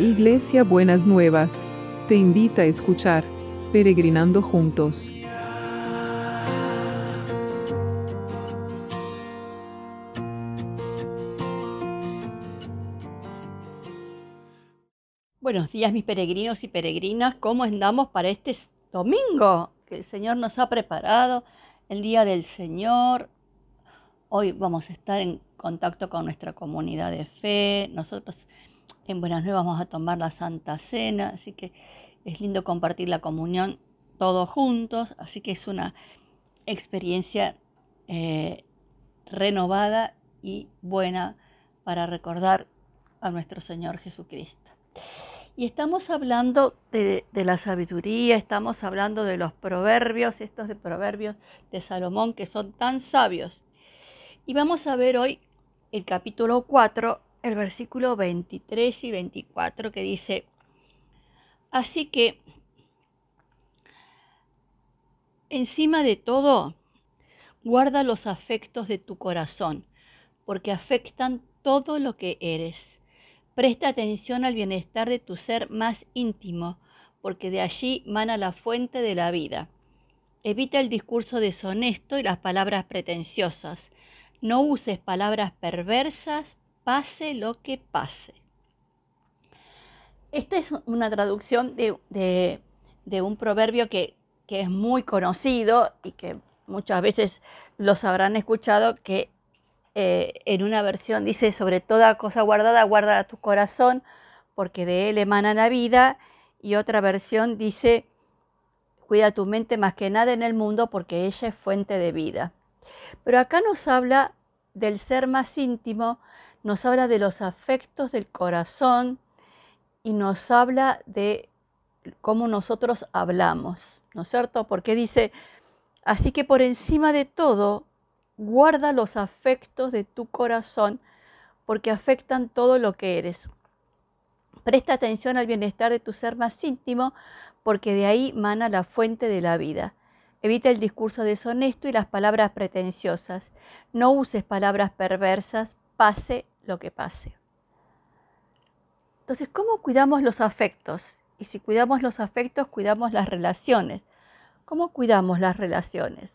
Iglesia Buenas Nuevas, te invita a escuchar Peregrinando Juntos. Buenos días mis peregrinos y peregrinas, ¿cómo andamos para este domingo que el Señor nos ha preparado? El Día del Señor. Hoy vamos a estar en contacto con nuestra comunidad de fe. Nosotros en Buenas Nuevas vamos a tomar la Santa Cena, así que es lindo compartir la comunión todos juntos, así que es una experiencia eh, renovada y buena para recordar a nuestro Señor Jesucristo. Y estamos hablando de, de, la sabiduría, estamos hablando de los proverbios, estos de proverbios de Salomón que son tan sabios. Y vamos a ver hoy el capítulo 4, el versículo 23 y 24 que dice, así que encima de todo, guarda los afectos de tu corazón, porque afectan todo lo que eres. Presta atención al bienestar de tu ser más íntimo, porque de allí mana la fuente de la vida. Evita el discurso deshonesto y las palabras pretenciosas. No uses palabras perversas, pase lo que pase. Esta es una traducción de, un proverbio que, que, es muy conocido y que muchas veces los habrán escuchado, que eh, en una versión dice, sobre toda cosa guardada, guarda tu corazón, porque de él emana la vida, y otra versión dice, cuida tu mente más que nada en el mundo, porque ella es fuente de vida. Pero acá nos habla del ser más íntimo, nos habla de los afectos del corazón y nos habla de cómo nosotros hablamos, ¿no es cierto? Porque dice, así que por encima de todo, guarda los afectos de tu corazón, porque afectan todo lo que eres. Presta atención al bienestar de tu ser más íntimo, porque de ahí mana la fuente de la vida. Evita el discurso deshonesto y las palabras pretenciosas. No uses palabras perversas, pase lo que pase. Entonces, ¿cómo cuidamos los afectos? Y si cuidamos los afectos, cuidamos las relaciones. ¿Cómo cuidamos las relaciones?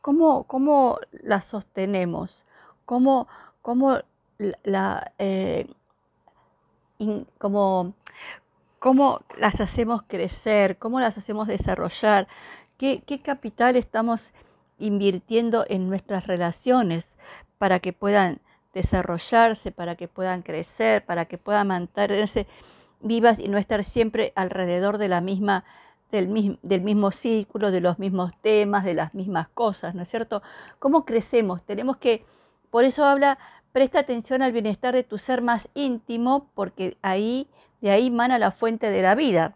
¿Cómo, cómo las sostenemos? ¿Cómo, cómo la, eh, cómo, cómo las hacemos crecer? ¿Cómo las hacemos desarrollar? ¿Qué, qué capital estamos invirtiendo en nuestras relaciones para que puedan desarrollarse, para que puedan crecer, para que puedan mantenerse vivas y no estar siempre alrededor de la misma, del, mismo, del mismo círculo, de los mismos temas, de las mismas cosas, ¿no es cierto? ¿Cómo crecemos? Tenemos que, por eso habla, presta atención al bienestar de tu ser más íntimo, porque ahí, de ahí mana la fuente de la vida.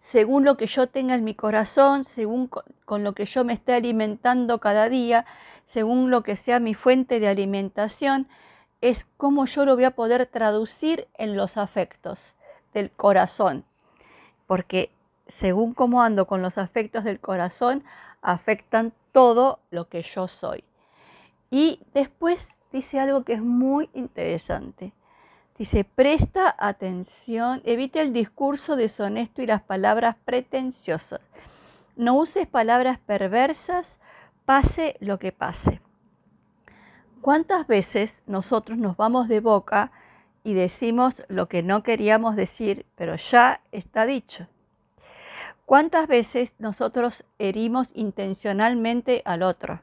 Según lo que yo tenga en mi corazón, según con lo que yo me esté alimentando cada día, según lo que sea mi fuente de alimentación, es cómo yo lo voy a poder traducir en los afectos del corazón. Porque según cómo ando con los afectos del corazón, afectan todo lo que yo soy. Y después dice algo que es muy interesante. Dice, presta atención, evita el discurso deshonesto y las palabras pretenciosas. No uses palabras perversas pase lo que pase. ¿Cuántas veces nosotros nos vamos de boca y decimos lo que no queríamos decir, pero ya está dicho? ¿Cuántas veces nosotros herimos intencionalmente al otro?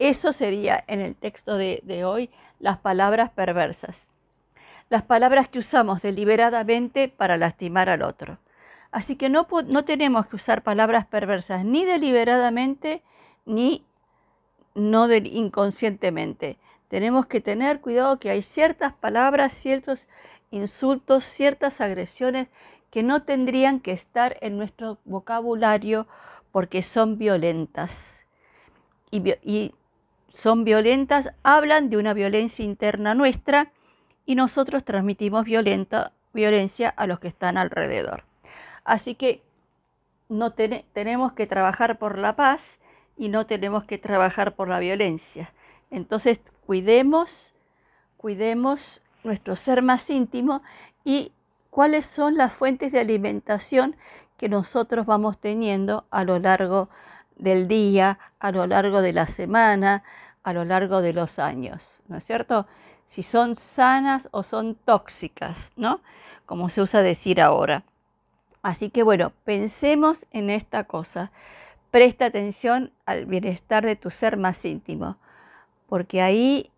Eso sería en el texto de, hoy las palabras perversas, las palabras que usamos deliberadamente para lastimar al otro. Así que no, no tenemos que usar palabras perversas ni deliberadamente ni no inconscientemente. Tenemos que tener cuidado que hay ciertas palabras, ciertos insultos, ciertas agresiones que no tendrían que estar en nuestro vocabulario porque son violentas. Y, son violentas, hablan de una violencia interna nuestra y nosotros transmitimos violenta, violencia a los que están alrededor. Así que no tenemos que trabajar por la paz y no tenemos que trabajar por la violencia. Entonces, cuidemos, cuidemos nuestro ser más íntimo y cuáles son las fuentes de alimentación que nosotros vamos teniendo a lo largo del día, a lo largo de la semana, a lo largo de los años, ¿no es cierto? Si son sanas o son tóxicas, ¿no? Como se usa decir ahora. Así que bueno, pensemos en esta cosa. Presta atención al bienestar de tu ser más íntimo, porque ahí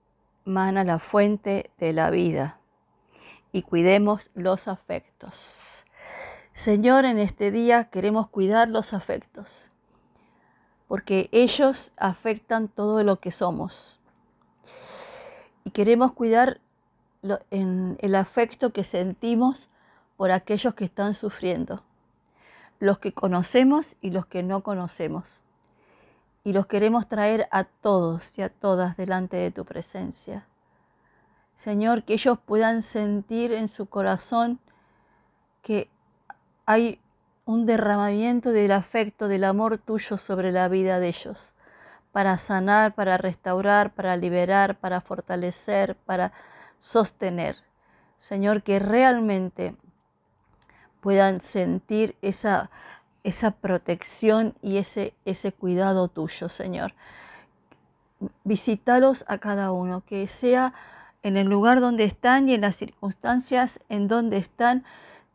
mana la fuente de la vida. Y cuidemos los afectos. Señor, en este día queremos cuidar los afectos, porque ellos afectan todo lo que somos. Y queremos cuidar en el afecto que sentimos por aquellos que están sufriendo, los que conocemos y los que no conocemos. Y los queremos traer a todos y a todas delante de tu presencia. Señor, que ellos puedan sentir en su corazón que hay un derramamiento del afecto, del amor tuyo sobre la vida de ellos, para sanar, para restaurar, para liberar, para fortalecer, para sostener. Señor, que realmente puedan sentir esa, esa protección y ese, ese cuidado tuyo, Señor. Visítalos a cada uno, que sea en el lugar donde están y en las circunstancias en donde están.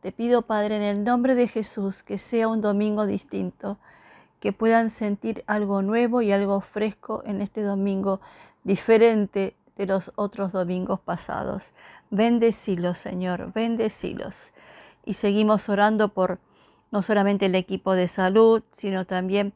Te pido, Padre, en el nombre de Jesús, que sea un domingo distinto, que puedan sentir algo nuevo y algo fresco en este domingo, diferente de los otros domingos pasados. Bendecilos, Señor, bendecilos y seguimos orando por no solamente el equipo de salud, sino también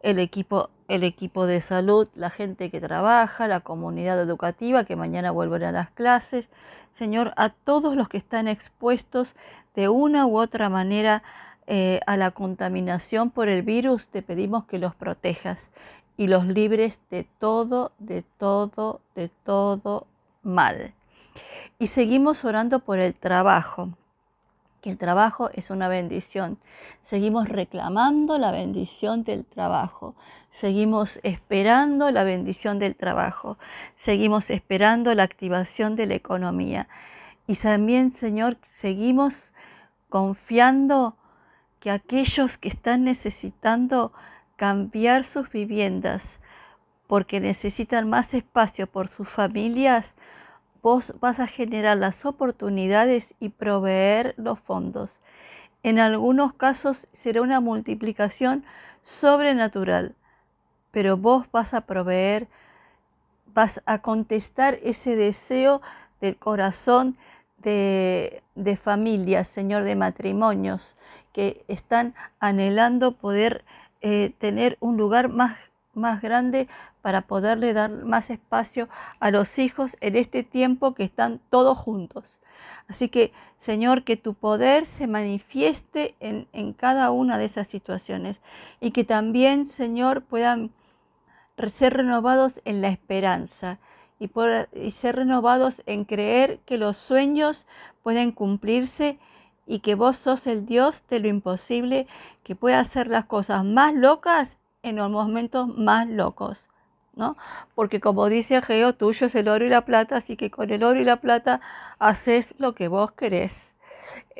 el equipo, el equipo de salud, la gente que trabaja, la comunidad educativa que mañana vuelven a las clases. Señor, a todos los que están expuestos de una u otra manera eh, a la contaminación por el virus, te pedimos que los protejas y los libres de todo, de todo, de todo mal. Y seguimos orando por el trabajo que el trabajo es una bendición. Seguimos reclamando la bendición del trabajo. Seguimos esperando la bendición del trabajo. Seguimos esperando la activación de la economía. Y también, Señor, seguimos confiando que aquellos que están necesitando cambiar sus viviendas porque necesitan más espacio por sus familias, vos vas a generar las oportunidades y proveer los fondos. En algunos casos será una multiplicación sobrenatural, pero vos vas a proveer, vas a contestar ese deseo del corazón de, de familias, Señor, de matrimonios, que están anhelando poder eh, tener un lugar más más grande para poderle dar más espacio a los hijos en este tiempo que están todos juntos. Así que, Señor, que tu poder se manifieste en, en cada una de esas situaciones y que también, Señor, puedan ser renovados en la esperanza y, y ser renovados en creer que los sueños pueden cumplirse y que vos sos el Dios de lo imposible, que puede hacer las cosas más locas en los momentos más locos, Porque como dice Ageo, tuyo es el oro y la plata, así que con el oro y la plata haces lo que vos querés.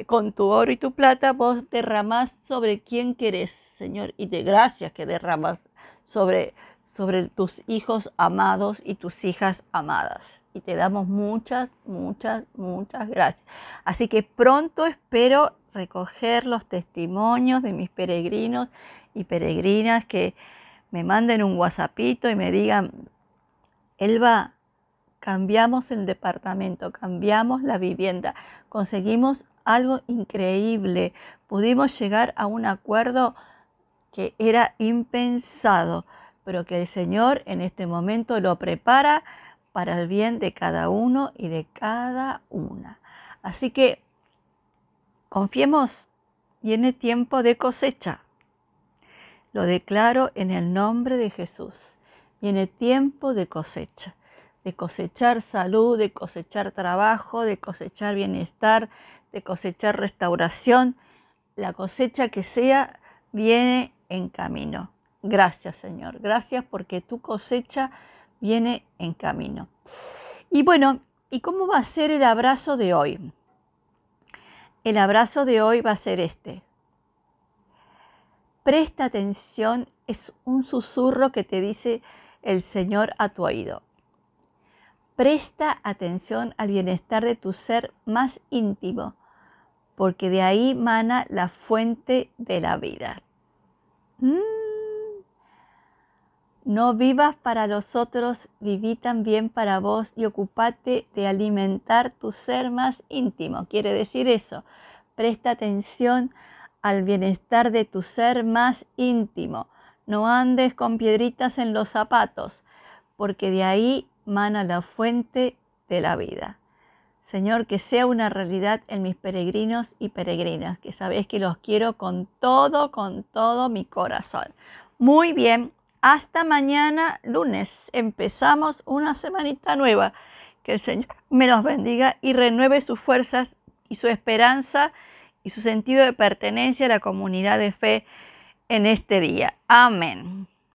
Con tu oro y tu plata vos derramás sobre quien querés, Señor, y de gracias que derramas sobre, sobre tus hijos amados y tus hijas amadas. Y te damos muchas, muchas, muchas gracias. Así que pronto espero recoger los testimonios de mis peregrinos y peregrinas que me manden un WhatsAppito y me digan, Elba, cambiamos el departamento, cambiamos la vivienda, conseguimos algo increíble, pudimos llegar a un acuerdo que era impensado, pero que el Señor en este momento lo prepara para el bien de cada uno y de cada una. Así que confiemos, viene tiempo de cosecha. Lo declaro en el nombre de Jesús. Viene tiempo de cosecha, de cosechar salud, de cosechar trabajo, de cosechar bienestar, de cosechar restauración. La cosecha que sea viene en camino. Gracias Señor, gracias porque tu cosecha viene en camino. Y bueno, ¿Y cómo va a ser el abrazo de hoy? El abrazo de hoy va a ser este. Presta atención, es un susurro que te dice el Señor a tu oído. Presta atención al bienestar de tu ser más íntimo, porque de ahí mana la fuente de la vida. Mm. No vivas para los otros, viví también para vos y ocupate de alimentar tu ser más íntimo. Quiere decir eso, presta atención al bienestar de tu ser más íntimo. No andes con piedritas en los zapatos, porque de ahí mana la fuente de la vida. Señor, que sea una realidad en mis peregrinos y peregrinas, que sabéis que los quiero con todo, con todo mi corazón. Muy bien, hasta mañana lunes. Empezamos una semanita nueva. Que el Señor me los bendiga y renueve sus fuerzas y su esperanza y su sentido de pertenencia a la comunidad de fe en este día. Amén.